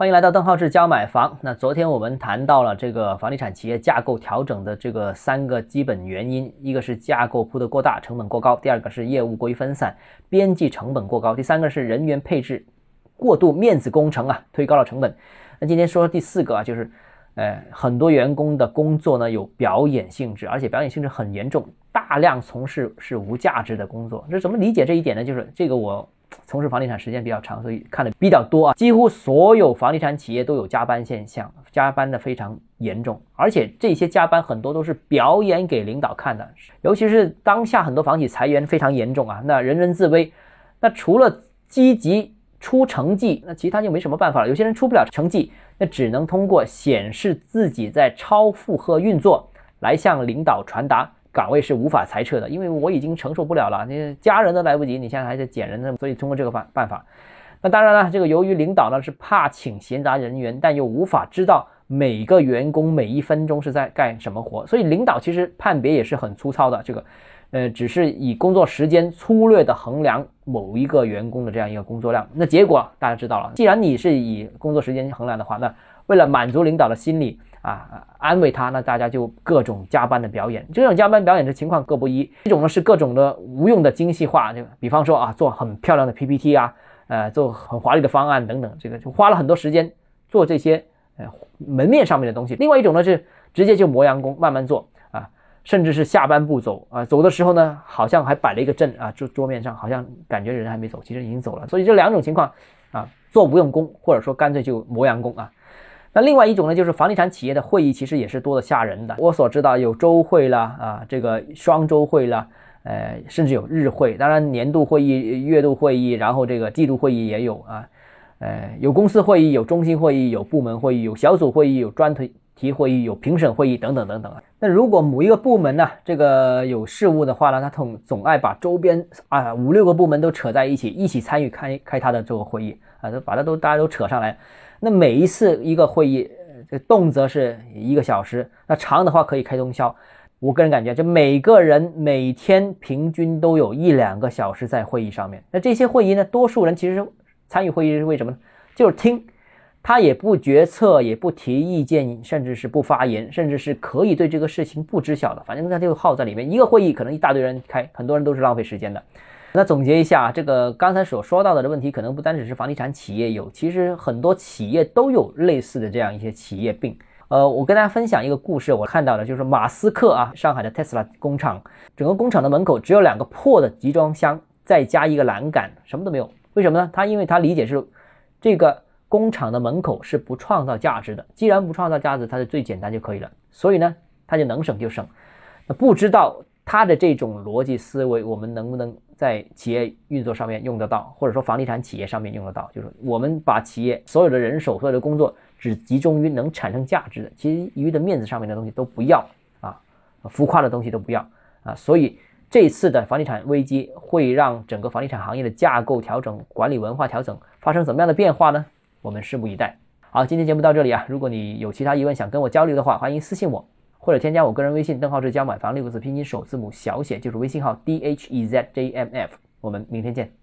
欢迎来到邓浩志教买房。那昨天我们谈到了这个房地产企业架构调整的这个三个基本原因，一个是架构铺得过大，成本过高；第二个是业务过于分散，边际成本过高；第三个是人员配置过度，面子工程啊，推高了成本。那今天说第四个啊，就是，呃，很多员工的工作呢有表演性质，而且表演性质很严重，大量从事是无价值的工作。这怎么理解这一点呢？就是这个我。从事房地产时间比较长，所以看的比较多啊。几乎所有房地产企业都有加班现象，加班的非常严重，而且这些加班很多都是表演给领导看的。尤其是当下很多房企裁员非常严重啊，那人人自危。那除了积极出成绩，那其他就没什么办法了。有些人出不了成绩，那只能通过显示自己在超负荷运作来向领导传达。岗位是无法裁撤的，因为我已经承受不了了，你家人都来不及，你现在还在减人呢，所以通过这个办办法。那当然了，这个由于领导呢是怕请闲杂人员，但又无法知道每个员工每一分钟是在干什么活，所以领导其实判别也是很粗糙的。这个，呃，只是以工作时间粗略的衡量某一个员工的这样一个工作量。那结果大家知道了，既然你是以工作时间衡量的话，那为了满足领导的心理。啊，安慰他，那大家就各种加班的表演，这种加班表演的情况各不一。一种呢是各种的无用的精细化，就比方说啊，做很漂亮的 PPT 啊，呃，做很华丽的方案等等，这个就花了很多时间做这些呃门面上面的东西。另外一种呢是直接就磨洋工，慢慢做，甚至是下班不走啊，走的时候呢好像还摆了一个阵啊，桌桌面上好像感觉人还没走，其实已经走了。所以这两种情况啊，做无用功，或者说干脆就磨洋工啊。那另外一种呢，就是房地产企业的会议其实也是多的吓人的。我所知道有周会啦，啊，这个双周会啦，呃，甚至有日会。当然，年度会议、月度会议，然后这个季度会议也有啊，呃，有公司会议、有中心会议、有部门会议、有小组会议、有专题会议、有评审会议等等等等啊。那如果某一个部门呢，这个有事务的话呢，他总总爱把周边啊五六个部门都扯在一起，一起参与开开他的这个会议啊，都把它都大家都扯上来。那每一次一个会议，这动辄是一个小时，那长的话可以开通宵。我个人感觉，就每个人每天平均都有一两个小时在会议上面。那这些会议呢，多数人其实参与会议是为什么呢？就是听，他也不决策，也不提意见，甚至是不发言，甚至是可以对这个事情不知晓的，反正他就耗在里面。一个会议可能一大堆人开，很多人都是浪费时间的。那总结一下，这个刚才所说到的的问题，可能不单只是房地产企业有，其实很多企业都有类似的这样一些企业病。呃，我跟大家分享一个故事，我看到的就是马斯克啊，上海的特斯拉工厂，整个工厂的门口只有两个破的集装箱，再加一个栏杆，什么都没有。为什么呢？他因为他理解是，这个工厂的门口是不创造价值的，既然不创造价值，它是最简单就可以了，所以呢，它就能省就省。那不知道。他的这种逻辑思维，我们能不能在企业运作上面用得到，或者说房地产企业上面用得到？就是我们把企业所有的人手、所有的工作只集中于能产生价值的，其余的面子上面的东西都不要啊，浮夸的东西都不要啊。所以这次的房地产危机会让整个房地产行业的架构调整、管理文化调整发生怎么样的变化呢？我们拭目以待。好，今天节目到这里啊，如果你有其他疑问想跟我交流的话，欢迎私信我。或者添加我个人微信邓浩志教买房六个字拼音首字母小写就是微信号 d h e z j m f，我们明天见。